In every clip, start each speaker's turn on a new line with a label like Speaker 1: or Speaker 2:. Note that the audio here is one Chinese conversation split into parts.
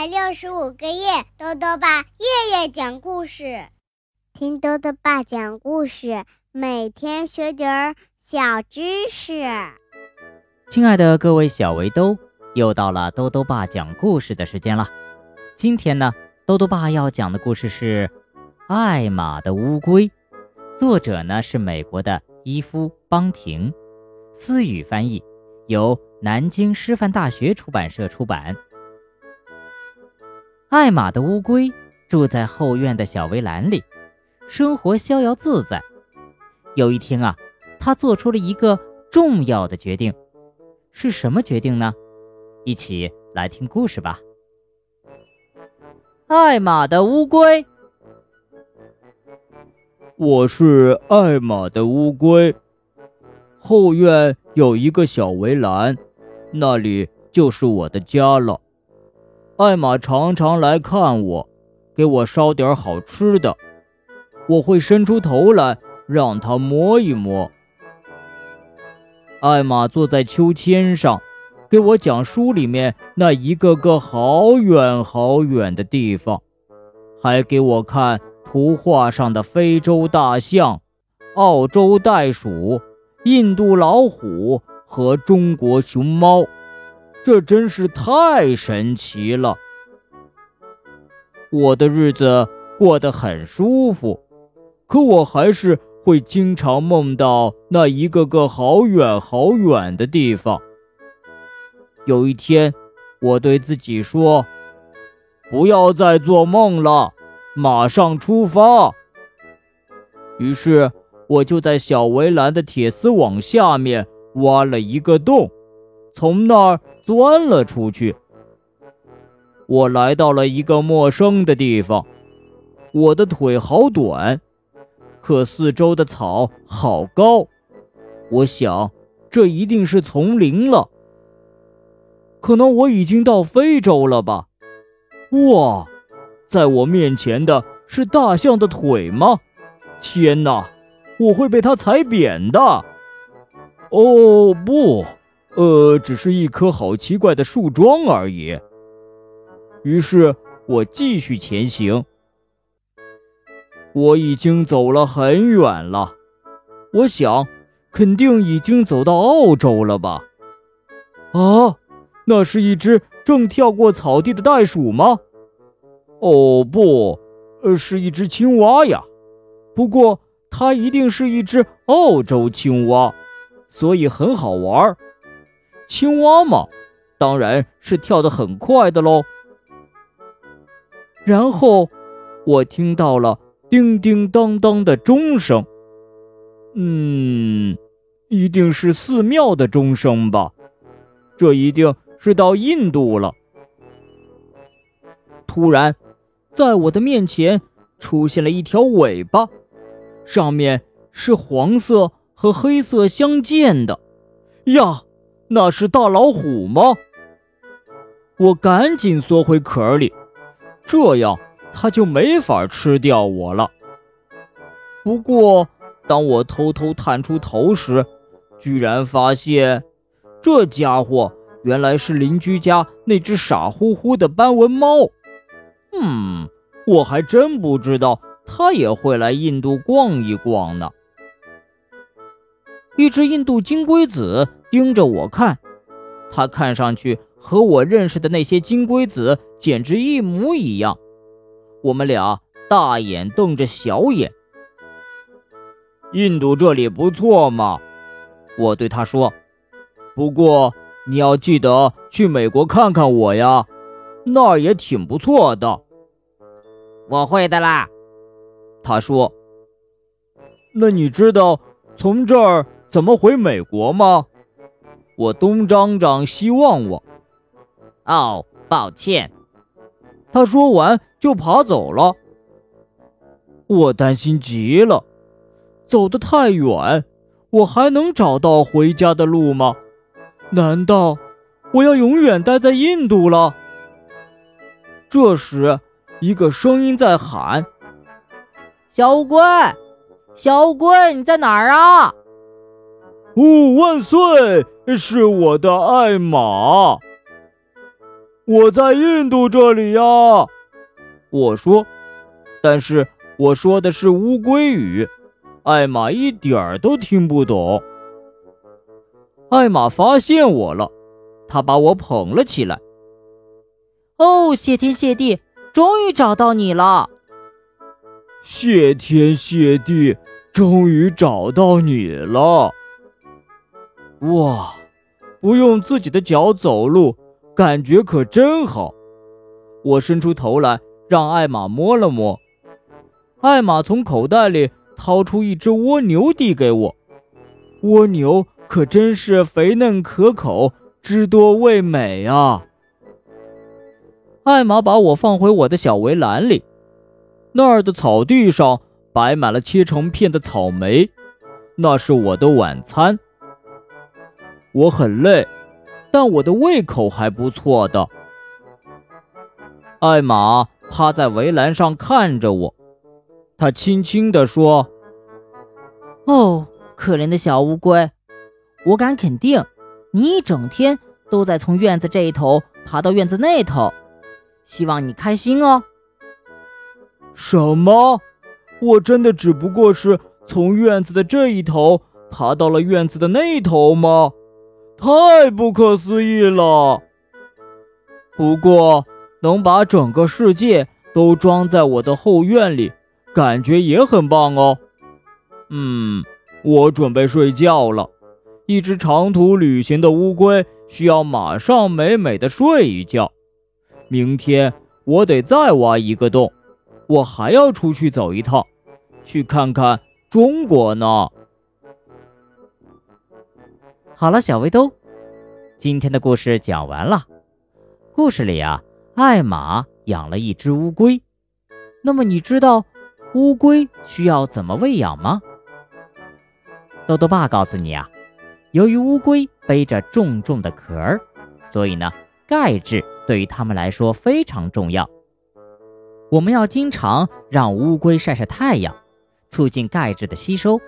Speaker 1: 百六十五个夜，豆豆爸夜夜讲故事，听豆豆爸讲故事，每天学点儿小知识。
Speaker 2: 亲爱的各位小围兜，又到了豆豆爸讲故事的时间了。今天呢，豆豆爸要讲的故事是《爱玛的乌龟》，作者呢是美国的伊夫·邦廷，思雨翻译，由南京师范大学出版社出版。艾玛的乌龟住在后院的小围栏里，生活逍遥自在。有一天啊，他做出了一个重要的决定，是什么决定呢？一起来听故事吧。艾玛的乌龟，
Speaker 3: 我是艾玛的乌龟。后院有一个小围栏，那里就是我的家了。艾玛常常来看我，给我烧点好吃的。我会伸出头来让她摸一摸。艾玛坐在秋千上，给我讲书里面那一个个好远好远的地方，还给我看图画上的非洲大象、澳洲袋鼠、印度老虎和中国熊猫。这真是太神奇了！我的日子过得很舒服，可我还是会经常梦到那一个个好远好远的地方。有一天，我对自己说：“不要再做梦了，马上出发。”于是，我就在小围栏的铁丝网下面挖了一个洞。从那儿钻了出去，我来到了一个陌生的地方。我的腿好短，可四周的草好高。我想，这一定是丛林了。可能我已经到非洲了吧？哇，在我面前的是大象的腿吗？天哪，我会被它踩扁的！哦，不。呃，只是一棵好奇怪的树桩而已。于是我继续前行。我已经走了很远了，我想，肯定已经走到澳洲了吧？啊，那是一只正跳过草地的袋鼠吗？哦，不，呃，是一只青蛙呀。不过它一定是一只澳洲青蛙，所以很好玩儿。青蛙嘛，当然是跳得很快的喽。然后，我听到了叮叮当当的钟声。嗯，一定是寺庙的钟声吧？这一定是到印度了。突然，在我的面前出现了一条尾巴，上面是黄色和黑色相间的。呀！那是大老虎吗？我赶紧缩回壳里，这样它就没法吃掉我了。不过，当我偷偷探出头时，居然发现这家伙原来是邻居家那只傻乎乎的斑纹猫。嗯，我还真不知道它也会来印度逛一逛呢。一只印度金龟子。盯着我看，他看上去和我认识的那些金龟子简直一模一样。我们俩大眼瞪着小眼。印度这里不错嘛，我对他说。不过你要记得去美国看看我呀，那儿也挺不错的。
Speaker 2: 我会的啦，
Speaker 3: 他说。那你知道从这儿怎么回美国吗？我东张张西望望，
Speaker 2: 哦，抱歉。
Speaker 3: 他说完就爬走了。我担心极了，走得太远，我还能找到回家的路吗？难道我要永远待在印度了？这时，一个声音在喊：“
Speaker 2: 小乌龟，小乌龟，你在哪儿啊？”
Speaker 3: 哦，万岁！是我的爱马。我在印度这里呀。”我说：“但是我说的是乌龟语，艾玛一点儿都听不懂。”艾玛发现我了，他把我捧了起来。
Speaker 4: 哦，谢天谢地，终于找到你了！
Speaker 3: 谢天谢地，终于找到你了！哇，不用自己的脚走路，感觉可真好。我伸出头来。让艾玛摸了摸，艾玛从口袋里掏出一只蜗牛递给我，蜗牛可真是肥嫩可口，汁多味美啊！艾玛把我放回我的小围栏里，那儿的草地上摆满了切成片的草莓，那是我的晚餐。我很累，但我的胃口还不错的。艾玛。趴在围栏上看着我，他轻轻地说：“
Speaker 4: 哦，可怜的小乌龟，我敢肯定，你一整天都在从院子这一头爬到院子那头。希望你开心哦。”
Speaker 3: 什么？我真的只不过是从院子的这一头爬到了院子的那头吗？太不可思议了！不过。能把整个世界都装在我的后院里，感觉也很棒哦。嗯，我准备睡觉了。一只长途旅行的乌龟需要马上美美的睡一觉。明天我得再挖一个洞，我还要出去走一趟，去看看中国呢。
Speaker 2: 好了，小围兜，今天的故事讲完了。故事里啊。艾玛养了一只乌龟，那么你知道乌龟需要怎么喂养吗？豆豆爸告诉你啊，由于乌龟背着重重的壳儿，所以呢，钙质对于它们来说非常重要。我们要经常让乌龟晒晒太阳，促进钙质的吸收。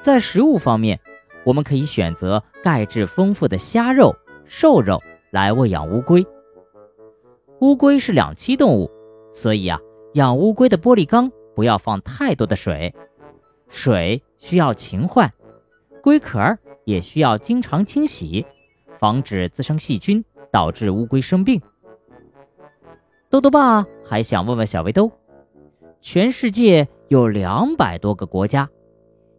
Speaker 2: 在食物方面，我们可以选择钙质丰富的虾肉、瘦肉来喂养乌龟。乌龟是两栖动物，所以啊，养乌龟的玻璃缸不要放太多的水，水需要勤换，龟壳也需要经常清洗，防止滋生细菌，导致乌龟生病。豆豆爸还想问问小围兜，全世界有两百多个国家，